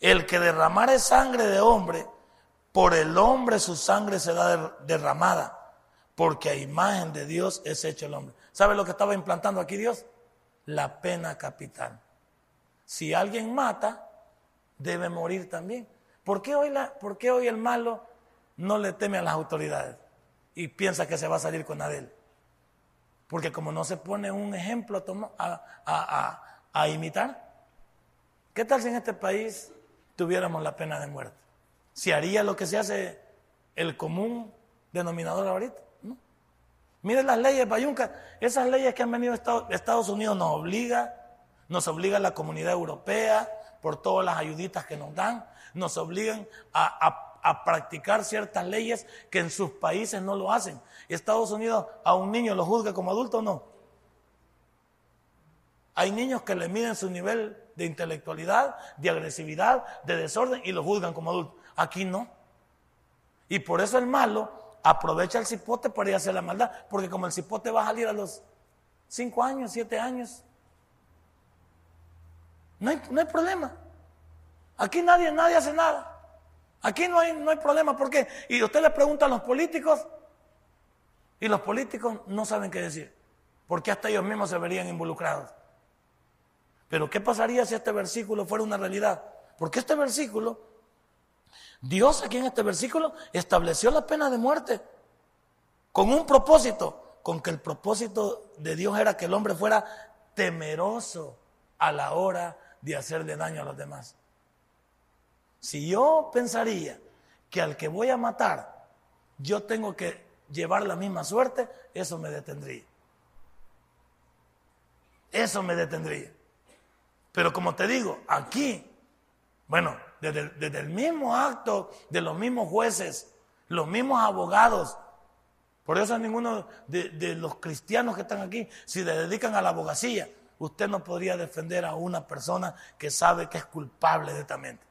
El que derramare sangre de hombre, por el hombre su sangre será derramada, porque a imagen de Dios es hecho el hombre. ¿Sabe lo que estaba implantando aquí Dios? La pena capital. Si alguien mata, debe morir también. ¿Por qué hoy, la, por qué hoy el malo no le teme a las autoridades y piensa que se va a salir con Adel? Porque como no se pone un ejemplo a, a a imitar. ¿Qué tal si en este país tuviéramos la pena de muerte? ¿Si haría lo que se hace el común denominador ahorita? ¿No? Miren las leyes, Bayunca, esas leyes que han venido de Estados Unidos nos obliga, nos obliga la comunidad europea por todas las ayuditas que nos dan, nos obligan a, a practicar ciertas leyes que en sus países no lo hacen. Estados Unidos a un niño lo juzga como adulto o no. Hay niños que le miden su nivel de intelectualidad, de agresividad, de desorden y lo juzgan como adultos. Aquí no. Y por eso el malo aprovecha el cipote para ir a hacer la maldad, porque como el cipote va a salir a los 5 años, 7 años, no hay, no hay, problema. Aquí nadie, nadie hace nada. Aquí no hay, no hay problema. ¿Por qué? Y usted le pregunta a los políticos y los políticos no saben qué decir, porque hasta ellos mismos se verían involucrados. Pero ¿qué pasaría si este versículo fuera una realidad? Porque este versículo Dios aquí en este versículo estableció la pena de muerte con un propósito, con que el propósito de Dios era que el hombre fuera temeroso a la hora de hacerle daño a los demás. Si yo pensaría que al que voy a matar yo tengo que llevar la misma suerte, eso me detendría. Eso me detendría. Pero como te digo, aquí, bueno, desde, el mismo acto de los mismos jueces, los mismos abogados, por eso ninguno de, de, los cristianos que están aquí, si le dedican a la abogacía, usted no podría defender a una persona que sabe que es culpable netamente.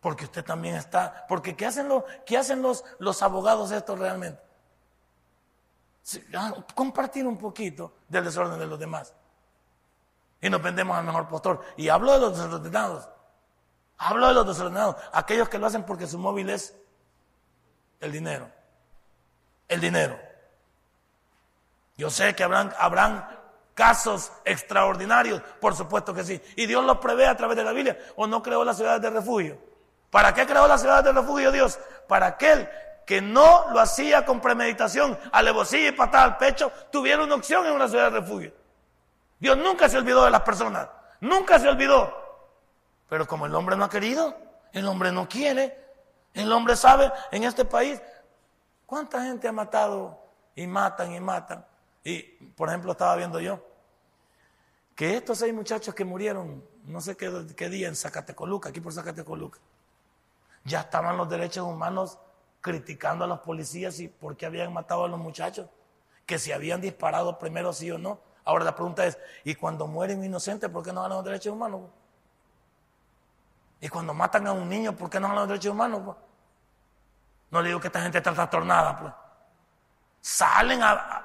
Porque usted también está, porque ¿qué hacen los, qué hacen los, los abogados estos realmente? Ah, compartir un poquito del desorden de los demás. Y nos vendemos al mejor postor. Y hablo de los desordenados. Hablo de los desordenados. Aquellos que lo hacen porque su móvil es el dinero. El dinero. Yo sé que habrán, habrán casos extraordinarios, por supuesto que sí. Y Dios los prevé a través de la Biblia. ¿O no creó las ciudades de refugio? ¿Para qué creó las ciudades de refugio Dios? Para aquel que no lo hacía con premeditación, alevosía y patada al pecho, tuviera una opción en una ciudad de refugio. Dios nunca se olvidó de las personas, nunca se olvidó. Pero como el hombre no ha querido, el hombre no quiere, el hombre sabe en este país cuánta gente ha matado y matan y matan. Y, por ejemplo, estaba viendo yo que estos seis muchachos que murieron, no sé qué, día, en Zacatecoluca, aquí por Zacatecoluca, ya estaban los derechos humanos criticando a los policías y por qué habían matado a los muchachos, que si habían disparado primero sí o no. Ahora la pregunta es, ¿y cuando mueren inocentes, por qué no ganan los derechos humanos? Y cuando matan a un niño, ¿por qué no ganan los derechos humanos? No le digo que esta gente está trastornada, pues. Salen a,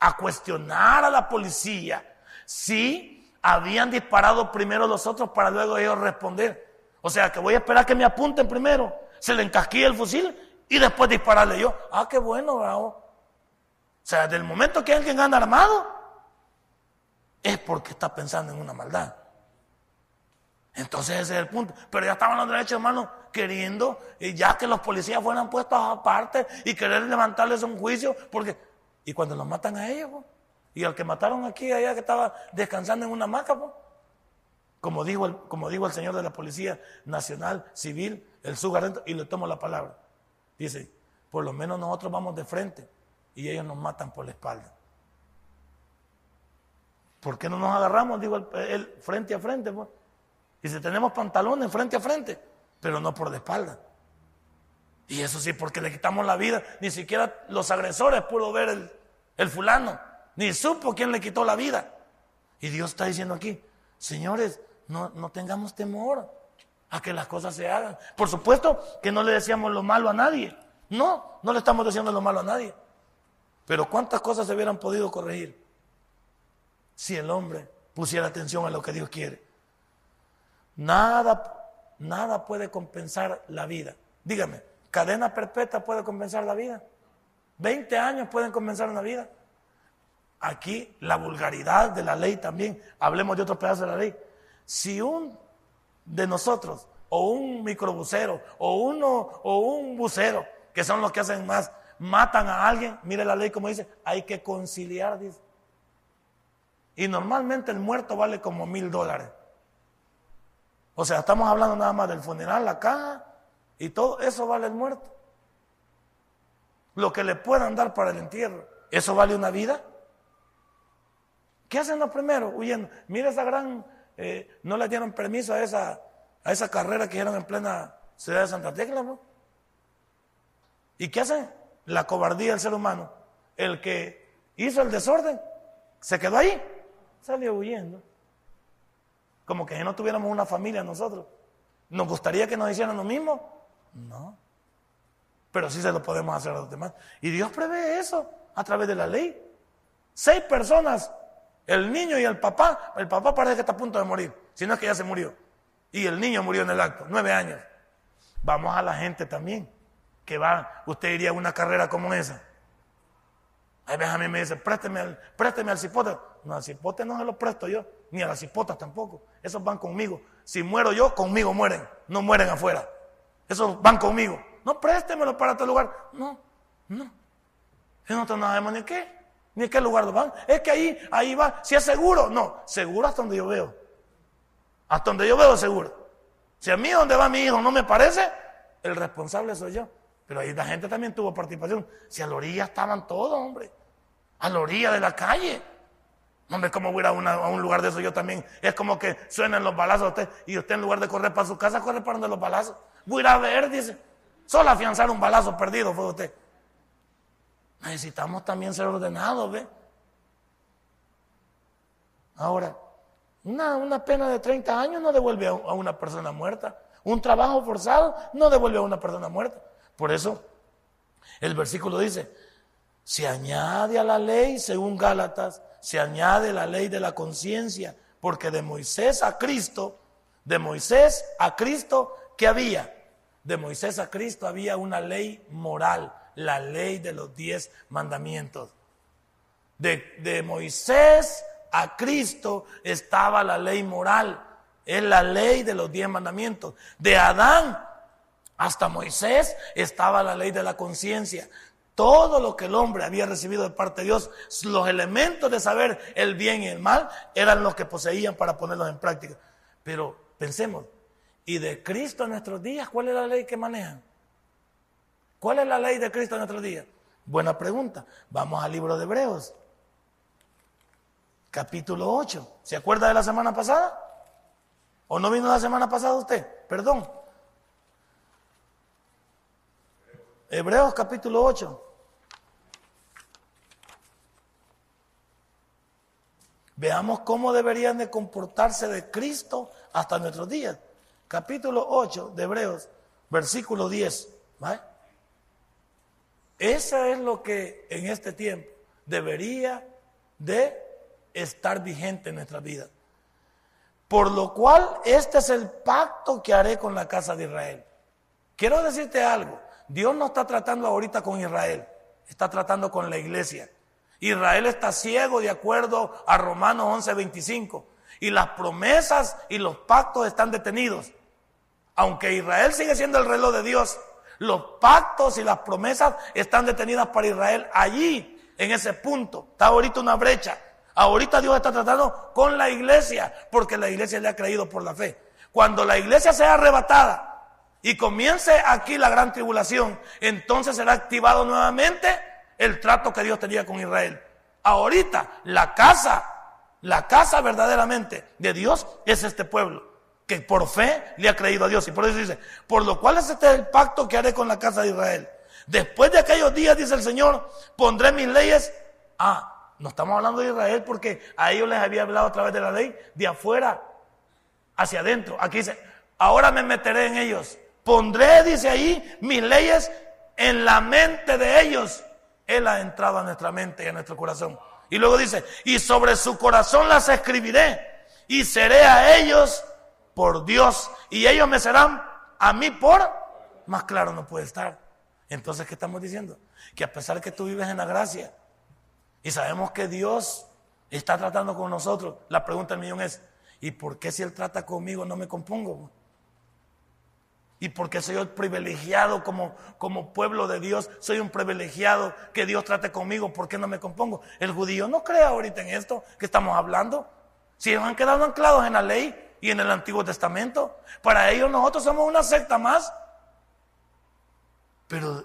a cuestionar a la policía si habían disparado primero los otros para luego ellos responder. O sea, que voy a esperar que me apunten primero, se le encasquille el fusil y después dispararle yo. Ah, qué bueno, bravo. O sea, del momento que alguien anda armado, es porque está pensando en una maldad. Entonces ese es el punto. Pero ya estaban los derechos humanos queriendo, y ya que los policías fueran puestos aparte y querer levantarles un juicio, porque, y cuando los matan a ellos, y al que mataron aquí, allá que estaba descansando en una hamaca, como dijo el, como dijo el señor de la Policía Nacional Civil, el sugarento, y le tomo la palabra. Dice, por lo menos nosotros vamos de frente y ellos nos matan por la espalda. ¿Por qué no nos agarramos? Digo, el, frente a frente. Pues? Dice, tenemos pantalones frente a frente, pero no por la espalda. Y eso sí, porque le quitamos la vida. Ni siquiera los agresores pudo ver el, el fulano, ni supo quién le quitó la vida. Y Dios está diciendo aquí, señores, no, no tengamos temor a que las cosas se hagan. Por supuesto que no le decíamos lo malo a nadie. No, no le estamos diciendo lo malo a nadie. Pero cuántas cosas se hubieran podido corregir si el hombre pusiera atención a lo que Dios quiere. Nada, nada puede compensar la vida. Dígame, cadena perpetua puede compensar la vida. 20 años pueden compensar una vida. Aquí la vulgaridad de la ley también. Hablemos de otro pedazo de la ley. Si un de nosotros, o un microbusero, o uno, o un bucero, que son los que hacen más, matan a alguien, mire la ley como dice, hay que conciliar, dice. Y normalmente el muerto vale como mil dólares. O sea, estamos hablando nada más del funeral, la caja y todo, eso vale el muerto. Lo que le puedan dar para el entierro, ¿eso vale una vida? ¿Qué hacen los primeros? Huyendo. Mira esa gran eh, no le dieron permiso a esa, a esa carrera que hicieron en plena ciudad de Santa Tecla. ¿no? ¿Y qué hacen? La cobardía del ser humano. El que hizo el desorden se quedó ahí, salió huyendo. Como que no tuviéramos una familia nosotros. ¿Nos gustaría que nos hicieran lo mismo? No. Pero sí se lo podemos hacer a los demás. Y Dios prevé eso a través de la ley. Seis personas el niño y el papá, el papá parece que está a punto de morir, si no es que ya se murió. Y el niño murió en el acto, nueve años. Vamos a la gente también, que va, usted iría a una carrera como esa. Ahí a mí me dice, présteme al, présteme al cipote. No, al cipote no se lo presto yo, ni a las hipotas tampoco. Esos van conmigo. Si muero yo, conmigo mueren. No mueren afuera. Esos van conmigo. No, préstemelo para otro lugar. No, no. Si no sabemos ni qué, ni qué lugar lo van. Es que ahí, ahí va. Si es seguro, no. Seguro hasta donde yo veo. Hasta donde yo veo seguro. Si a mí donde va mi hijo no me parece, el responsable soy yo. Pero ahí la gente también tuvo participación. Si a la orilla estaban todos, hombre. A la orilla de la calle. Hombre, ¿cómo voy a, ir a, un lugar de eso yo también? Es como que suenan los balazos a usted y usted en lugar de correr para su casa, corre para donde los balazos. Voy a ir a ver, dice. Solo afianzar un balazo perdido fue usted. Necesitamos también ser ordenados, ¿ve? Ahora, una, pena de 30 años no devuelve a, una persona muerta. Un trabajo forzado no devuelve a una persona muerta. Por eso, el versículo dice, se añade a la ley, según Gálatas, se añade la ley de la conciencia, porque de Moisés a Cristo, de Moisés a Cristo, ¿qué había? De Moisés a Cristo había una ley moral, la ley de los diez mandamientos. De, de Moisés a Cristo estaba la ley moral. Es la ley de los diez mandamientos. De Adán hasta Moisés estaba la ley de la conciencia. Todo lo que el hombre había recibido de parte de Dios, los elementos de saber el bien y el mal, eran los que poseían para ponerlos en práctica. Pero pensemos, ¿y de Cristo en nuestros días cuál es la ley que manejan? ¿Cuál es la ley de Cristo en nuestros días? Buena pregunta. Vamos al libro de Hebreos capítulo 8. ¿Se acuerda de la semana pasada? ¿O no vino la semana pasada usted? Perdón. Hebreos capítulo 8. Veamos cómo deberían de comportarse de Cristo hasta nuestros días. Capítulo 8 de Hebreos, versículo 10. ¿vale? Eso es lo que en este tiempo debería de estar vigente en nuestra vida. Por lo cual, este es el pacto que haré con la casa de Israel. Quiero decirte algo, Dios no está tratando ahorita con Israel, está tratando con la iglesia. Israel está ciego de acuerdo a Romanos 11:25 y las promesas y los pactos están detenidos. Aunque Israel sigue siendo el reloj de Dios, los pactos y las promesas están detenidas para Israel allí, en ese punto. Está ahorita una brecha. Ahorita Dios está tratando con la iglesia, porque la iglesia le ha creído por la fe. Cuando la iglesia sea arrebatada y comience aquí la gran tribulación, entonces será activado nuevamente el trato que Dios tenía con Israel. Ahorita la casa, la casa verdaderamente de Dios es este pueblo, que por fe le ha creído a Dios. Y por eso dice, por lo cual es este el pacto que haré con la casa de Israel. Después de aquellos días, dice el Señor, pondré mis leyes. Ah, no estamos hablando de Israel porque a ellos les había hablado a través de la ley de afuera hacia adentro. Aquí dice, ahora me meteré en ellos. Pondré, dice ahí, mis leyes en la mente de ellos. Él ha entrado a nuestra mente y a nuestro corazón. Y luego dice, y sobre su corazón las escribiré y seré a ellos por Dios y ellos me serán a mí por, más claro no puede estar. Entonces, ¿qué estamos diciendo? Que a pesar que tú vives en la gracia, y sabemos que Dios está tratando con nosotros. La pregunta del millón es, ¿y por qué si Él trata conmigo no me compongo? ¿Y por qué soy privilegiado como, como pueblo de Dios? Soy un privilegiado que Dios trate conmigo. ¿Por qué no me compongo? El judío no cree ahorita en esto que estamos hablando. Si ellos han quedado anclados en la ley y en el Antiguo Testamento, para ellos nosotros somos una secta más. Pero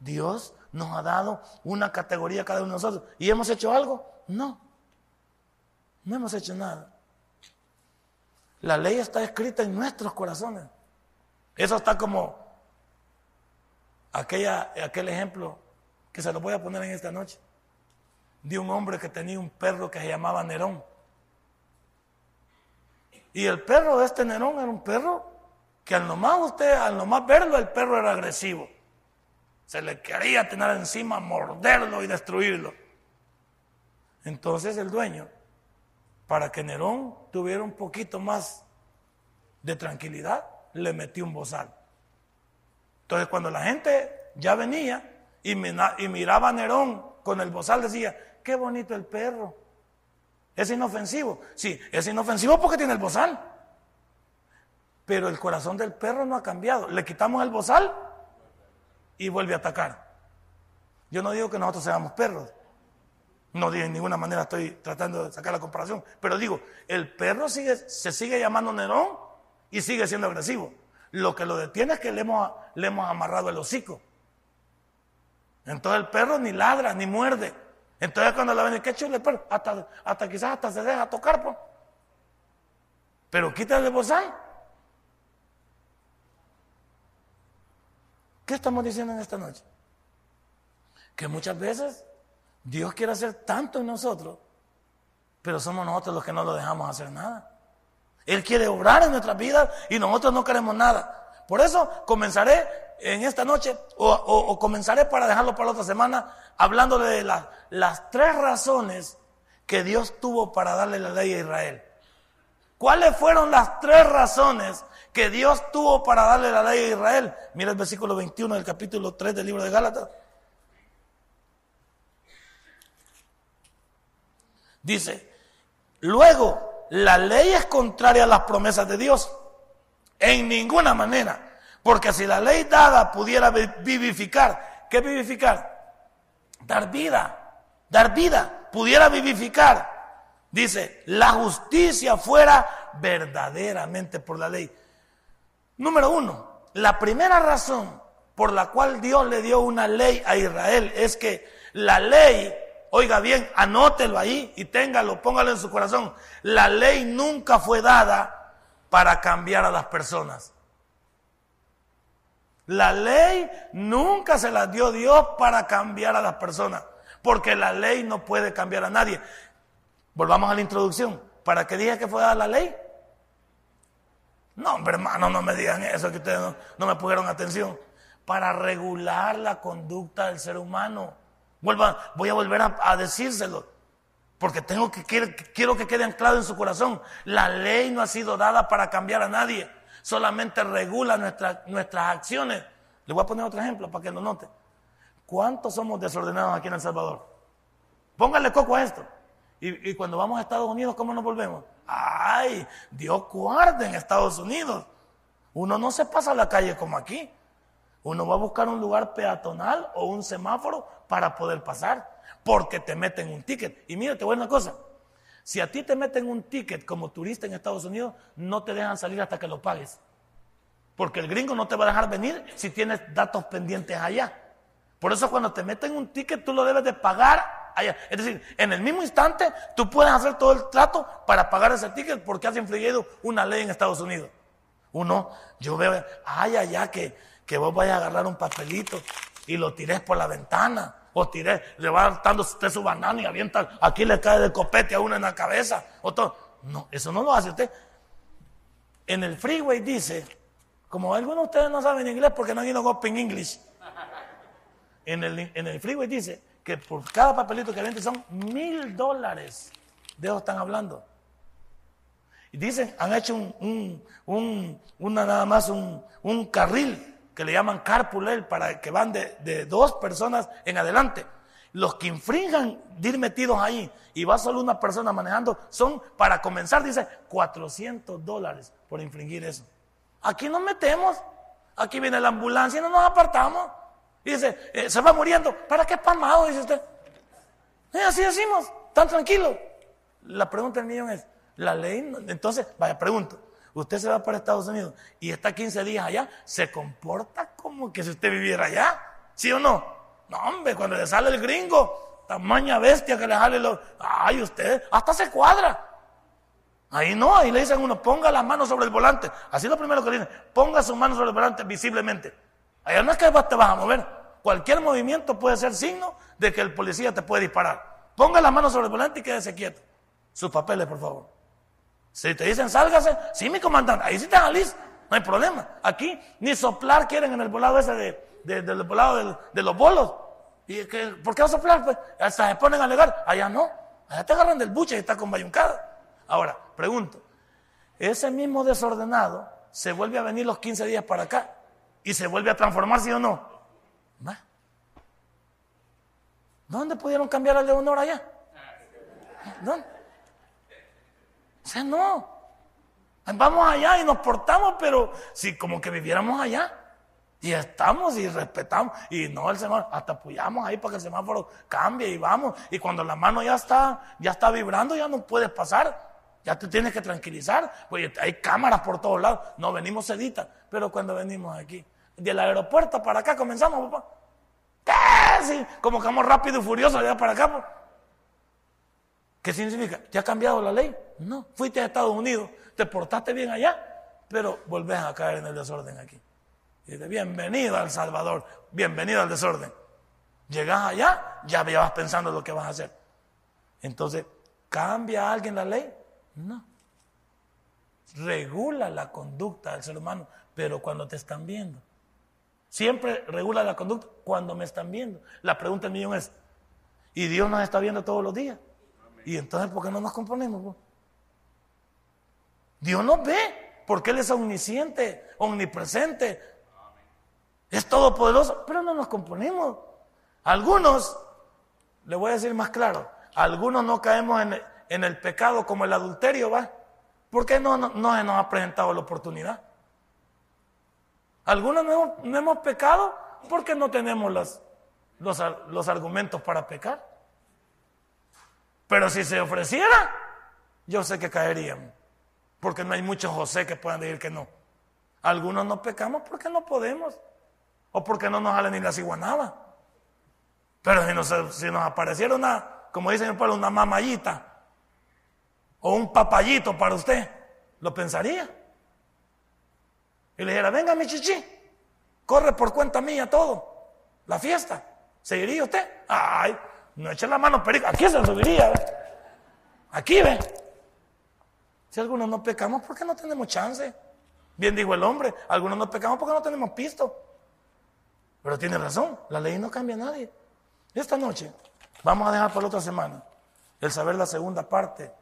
Dios nos ha dado una categoría cada uno de nosotros. ¿Y hemos hecho algo? No. No hemos hecho nada. La ley está escrita en nuestros corazones. Eso está como aquella, aquel ejemplo que se lo voy a poner en esta noche. De un hombre que tenía un perro que se llamaba Nerón. Y el perro de este Nerón era un perro que al nomás usted, al nomás verlo, el perro era agresivo. Se le quería tener encima, morderlo y destruirlo. Entonces el dueño, para que Nerón tuviera un poquito más de tranquilidad, le metió un bozal. Entonces cuando la gente ya venía y, miraba a Nerón con el bozal, decía, qué bonito el perro. Es inofensivo. Sí, es inofensivo porque tiene el bozal. Pero el corazón del perro no ha cambiado. Le quitamos el bozal y vuelve a atacar. Yo no digo que nosotros seamos perros. No de ninguna manera estoy tratando de sacar la comparación. Pero digo, el perro sigue, se sigue llamando Nerón y sigue siendo agresivo. Lo que lo detiene es que le hemos, le hemos amarrado el hocico. Entonces el perro ni ladra, ni muerde. Entonces cuando la ven, qué chulo el perro, hasta, hasta quizás hasta se deja tocar. Pues. Pero quítale el bozal. ¿Qué estamos diciendo en esta noche? Que muchas veces Dios quiere hacer tanto en nosotros, pero somos nosotros los que no lo dejamos hacer nada. Él quiere obrar en nuestras vidas y nosotros no queremos nada. Por eso comenzaré en esta noche, o, comenzaré para dejarlo para la otra semana, hablando de las tres razones que Dios tuvo para darle la ley a Israel. ¿Cuáles fueron las tres razones que Dios tuvo para darle la ley a Israel? Mira el versículo 21 del capítulo 3 del libro de Gálatas. Dice, luego, la ley es contraria a las promesas de Dios. En ninguna manera. Porque si la ley dada pudiera vivificar, ¿qué vivificar? Dar vida, dar vida, pudiera vivificar. Dice, la justicia fuera verdaderamente por la ley. Número uno, la primera razón por la cual Dios le dio una ley a Israel es que la ley Oiga bien, anótelo ahí y téngalo, póngalo en su corazón. La ley nunca fue dada para cambiar a las personas. La ley nunca se la dio Dios para cambiar a las personas, porque la ley no puede cambiar a nadie. Volvamos a la introducción. ¿Para qué dije que fue dada la ley? No, hombre, hermano, no me digan eso, que ustedes no, no me pusieron atención. Para regular la conducta del ser humano voy a volver a, decírselo. Porque tengo que, quiero, que quede anclado en su corazón. La ley no ha sido dada para cambiar a nadie. Solamente regula nuestras acciones. Le voy a poner otro ejemplo para que lo note. ¿Cuántos somos desordenados aquí en El Salvador? Póngale coco a esto. Y, y, cuando vamos a Estados Unidos, ¿cómo nos volvemos? Ay, Dios guarde en Estados Unidos. Uno no se pasa a la calle como aquí. Uno va a buscar un lugar peatonal o un semáforo para poder pasar, porque te meten un ticket. Y mira, te voy a una cosa. Si a ti te meten un ticket como turista en Estados Unidos, no te dejan salir hasta que lo pagues. Porque el gringo no te va a dejar venir si tienes datos pendientes allá. Por eso cuando te meten un ticket, tú lo debes de pagar allá. Es decir, en el mismo instante, tú puedes hacer todo el trato para pagar ese ticket porque has infringido una ley en Estados Unidos. Uno, yo veo, ay, allá que que vos vayas a agarrar un papelito y lo tires por la ventana. O tiré, le va dando usted su banana y avienta, aquí le cae de copete a uno en la cabeza. O No, eso no lo hace usted. En el freeway dice, como algunos de ustedes no saben inglés porque no han ido a English. En el, en el freeway dice que por cada papelito que vende son mil dólares. De eso están hablando. Y dicen, han hecho un, un, una nada más un, un carril que le llaman carpool para que van de, dos personas en adelante. Los que infringan de ir metidos ahí y va solo una persona manejando son, para comenzar, dice, 400 dólares por infringir eso. Aquí nos metemos, aquí viene la ambulancia y no nos apartamos. Y dice, eh, se va muriendo. ¿Para qué palmado? Dice usted. Eh, así decimos, tan tranquilo. La pregunta del millón es, la ley, entonces, vaya, pregunto, usted se va para Estados Unidos y está 15 días allá, se comporta como que si usted viviera allá, ¿sí o no? No, hombre, cuando le sale el gringo, tamaña bestia que le sale los... Ay, usted, hasta se cuadra. Ahí no, ahí le dicen uno, ponga las manos sobre el volante. Así es lo primero que le dicen, ponga sus manos sobre el volante visiblemente. Allá no es que te vas a mover. Cualquier movimiento puede ser signo de que el policía te puede disparar. Ponga las manos sobre el volante y quédese quieto. Sus papeles, por favor. Si te dicen sálgase, sí, mi comandante, ahí sí te listo, no hay problema. Aquí ni soplar quieren en el volado ese de, del volado de, los bolos. ¿Y que, por qué va a soplar? Pues hasta se ponen a alegar, allá no, allá te agarran del buche y está con bayuncada. Ahora, pregunto, ese mismo desordenado se vuelve a venir los 15 días para acá y se vuelve a transformar, ¿sí o no? ¿Dónde pudieron cambiar al de honor allá? ¿Dónde? O sea, no. Vamos allá y nos portamos, pero si como que viviéramos allá. Y estamos y respetamos. Y no el semáforo, hasta apoyamos ahí para que el semáforo cambie y vamos. Y cuando la mano ya está, ya está vibrando, ya no puedes pasar. Ya te tienes que tranquilizar. Pues hay cámaras por todos lados. No venimos sedita. Pero cuando venimos aquí, del aeropuerto para acá comenzamos, papá. ¿Qué? Sí, como que vamos rápido y furioso allá para acá. Pues. ¿Qué significa? ¿Ya ha cambiado la ley? No. Fuiste a Estados Unidos, te portaste bien allá, pero volvés a caer en el desorden aquí. Y dice, bienvenido al Salvador, bienvenido al desorden. Llegas allá, ya vas pensando lo que vas a hacer. Entonces, ¿cambia alguien la ley? No. Regula la conducta del ser humano, pero cuando te están viendo. Siempre regula la conducta cuando me están viendo. La pregunta del millón es, ¿y Dios nos está viendo todos los días? Y entonces, ¿por qué no nos componemos? Dios nos ve, porque Él es omnisciente, omnipresente, es todopoderoso, pero no nos componemos. Algunos, le voy a decir más claro, algunos no caemos en, el pecado como el adulterio, ¿va? ¿Por qué no, no, se nos ha presentado la oportunidad? Algunos no hemos, pecado porque no tenemos los argumentos para pecar. Pero si se ofreciera, yo sé que caeríamos. Porque no hay muchos José que puedan decir que no. Algunos no pecamos porque no podemos. O porque no nos sale ni la ciguanaba. Pero si nos, apareciera una, como dicen en una mamayita o un papayito para usted, lo pensaría. Y le dijera, venga mi chichi, corre por cuenta mía todo, la fiesta. ¿Seguiría usted? Ay, no eche la mano perico. Aquí se subiría. Aquí ve. Si algunos no pecamos, ¿por qué no tenemos chance? Bien dijo el hombre, algunos no pecamos porque no tenemos pisto. Pero tiene razón, la ley no cambia a nadie. Esta noche vamos a dejar para la otra semana el saber la segunda parte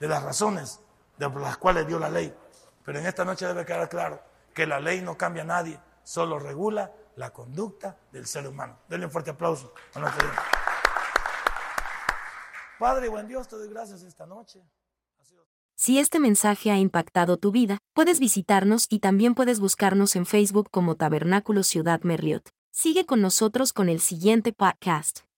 de las razones de las cuales dio la ley. Pero en esta noche debe quedar claro que la ley no cambia a nadie, solo regula la conducta del ser humano. Denle un fuerte aplauso a nuestro Dios. Padre, buen Dios, te doy gracias esta noche. Si este mensaje ha impactado tu vida, puedes visitarnos y también puedes buscarnos en Facebook como Tabernáculo Ciudad Merriot. Sigue con nosotros con el siguiente podcast.